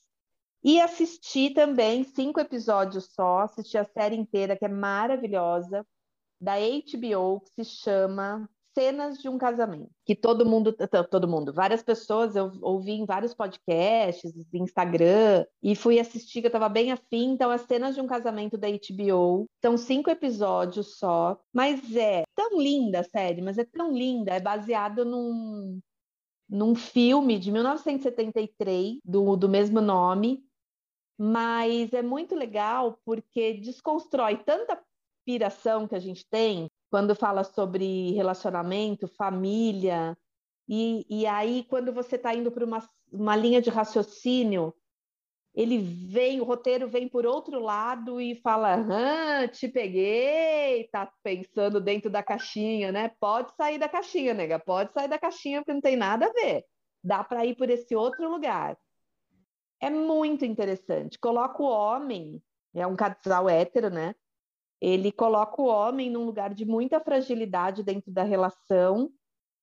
E assisti também cinco episódios só, assisti a série inteira, que é maravilhosa, da HBO, que se chama cenas de um casamento, que todo mundo, todo mundo, várias pessoas eu ouvi em vários podcasts, Instagram, e fui assistir, que eu estava bem afim, então as cenas de um casamento da HBO, são cinco episódios só, mas é tão linda a série, mas é tão linda, é baseado num, num filme de 1973, do, do mesmo nome, mas é muito legal porque desconstrói tanta piração que a gente tem quando fala sobre relacionamento, família, e, e aí quando você está indo para uma, uma linha de raciocínio, ele vem, o roteiro vem por outro lado e fala, ah, te peguei, tá pensando dentro da caixinha, né? Pode sair da caixinha, nega, pode sair da caixinha porque não tem nada a ver. Dá para ir por esse outro lugar. É muito interessante. Coloca o homem, é um casal hétero, né? Ele coloca o homem num lugar de muita fragilidade dentro da relação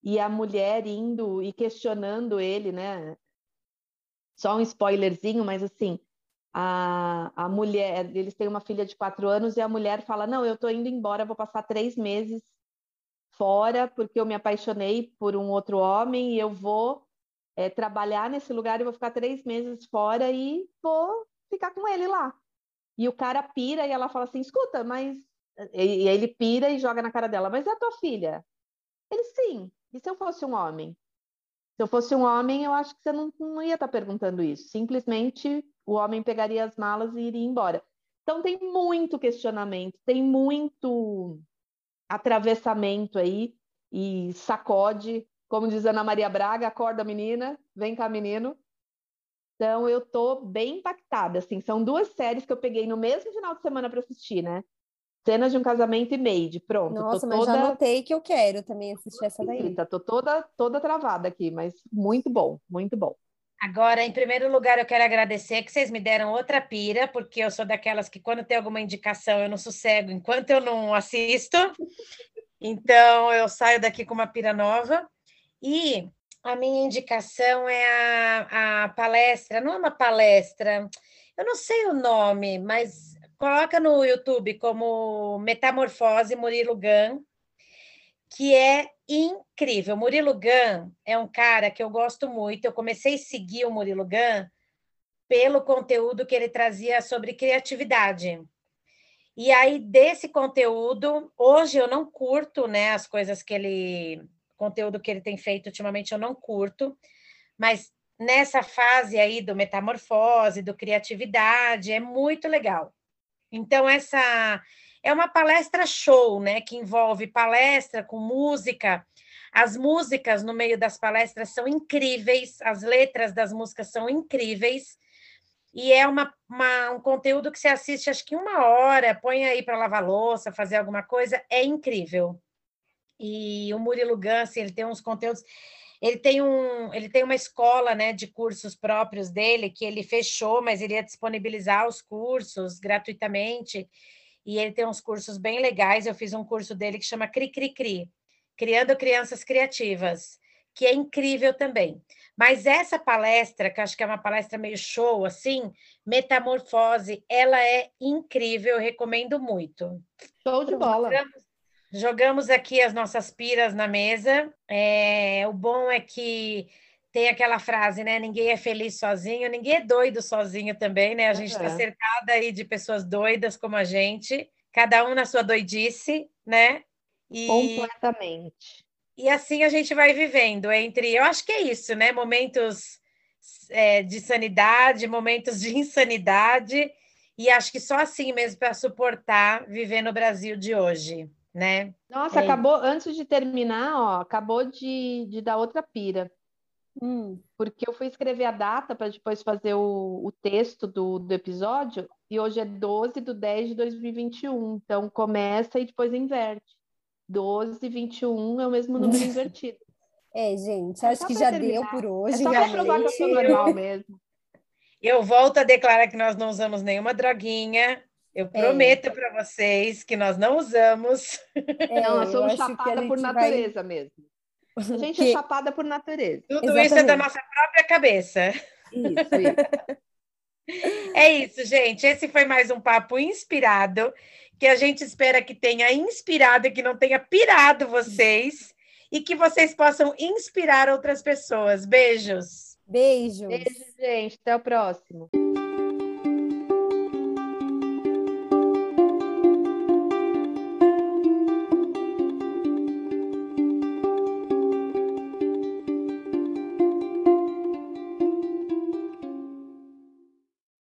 e a mulher indo e questionando ele, né? Só um spoilerzinho, mas assim, a, a mulher, eles têm uma filha de quatro anos e a mulher fala: Não, eu tô indo embora, vou passar três meses fora porque eu me apaixonei por um outro homem e eu vou é, trabalhar nesse lugar e vou ficar três meses fora e vou ficar com ele lá. E o cara pira e ela fala assim: escuta, mas. E, ele pira e joga na cara dela: mas é a tua filha? Ele sim. E se eu fosse um homem? Se eu fosse um homem, eu acho que você não, não ia estar tá perguntando isso. Simplesmente o homem pegaria as malas e iria embora. Então tem muito questionamento, tem muito atravessamento aí e sacode, como diz Ana Maria Braga, acorda menina, vem cá menino, então eu tô bem impactada, assim, são duas séries que eu peguei no mesmo final de semana para assistir, né? Cenas de um casamento e Made, pronto. Nossa, mas toda... já notei que eu quero também assistir essa daí. Eita, tô toda, toda travada aqui, mas muito bom, muito bom. Agora, em primeiro lugar, eu quero agradecer que vocês me deram outra pira, porque eu sou daquelas que quando tem alguma indicação eu não sossego enquanto eu não assisto. Então, eu saio daqui com uma pira nova. E a minha indicação é a, a palestra, não é uma palestra, eu não sei o nome, mas coloca no YouTube como Metamorfose Murilo Gun, que é incrível. Murilo Gun é um cara que eu gosto muito. Eu comecei a seguir o Murilo Gun pelo conteúdo que ele trazia sobre criatividade. E aí, desse conteúdo, hoje eu não curto né, as coisas que ele conteúdo que ele tem feito ultimamente eu não curto, mas nessa fase aí do metamorfose, do criatividade, é muito legal. Então, essa é uma palestra show, né? Que envolve palestra com música. As músicas no meio das palestras são incríveis, as letras das músicas são incríveis. E é uma, uma um conteúdo que você assiste, acho que uma hora, põe aí para lavar louça, fazer alguma coisa, é incrível. E o Murilo Gans, ele tem uns conteúdos. Ele tem, um, ele tem uma escola né, de cursos próprios dele que ele fechou, mas ele ia disponibilizar os cursos gratuitamente. E ele tem uns cursos bem legais. Eu fiz um curso dele que chama Cri Cri Cri Criando Crianças Criativas, que é incrível também. Mas essa palestra, que acho que é uma palestra meio show, assim, Metamorfose, ela é incrível, eu recomendo muito. Show de bola. Jogamos aqui as nossas piras na mesa. É, o bom é que tem aquela frase, né? Ninguém é feliz sozinho, ninguém é doido sozinho também, né? A gente está é. cercada aí de pessoas doidas como a gente, cada um na sua doidice, né? E... Completamente. E assim a gente vai vivendo entre, eu acho que é isso, né? Momentos é, de sanidade, momentos de insanidade, e acho que só assim mesmo para suportar viver no Brasil de hoje, né? Nossa, é. acabou, antes de terminar, ó, acabou de, de dar outra pira. Hum. Porque eu fui escrever a data para depois fazer o, o texto do, do episódio, e hoje é 12 de 10 de 2021. Então começa e depois inverte. 12 e 21 é o mesmo número invertido. É, gente, é acho que já terminar. deu por hoje. É só para provar que eu sou normal mesmo. Eu volto a declarar que nós não usamos nenhuma droguinha. Eu é. prometo é. para vocês que nós não usamos. É, não, nós somos chapada por natureza vai... mesmo. A gente que... é chapada por natureza. Tudo Exatamente. isso é da nossa própria cabeça. Isso, isso. *laughs* É isso, gente. Esse foi mais um papo inspirado, que a gente espera que tenha inspirado e que não tenha pirado vocês e que vocês possam inspirar outras pessoas. Beijos. Beijos. Beijo, gente. Até o próximo.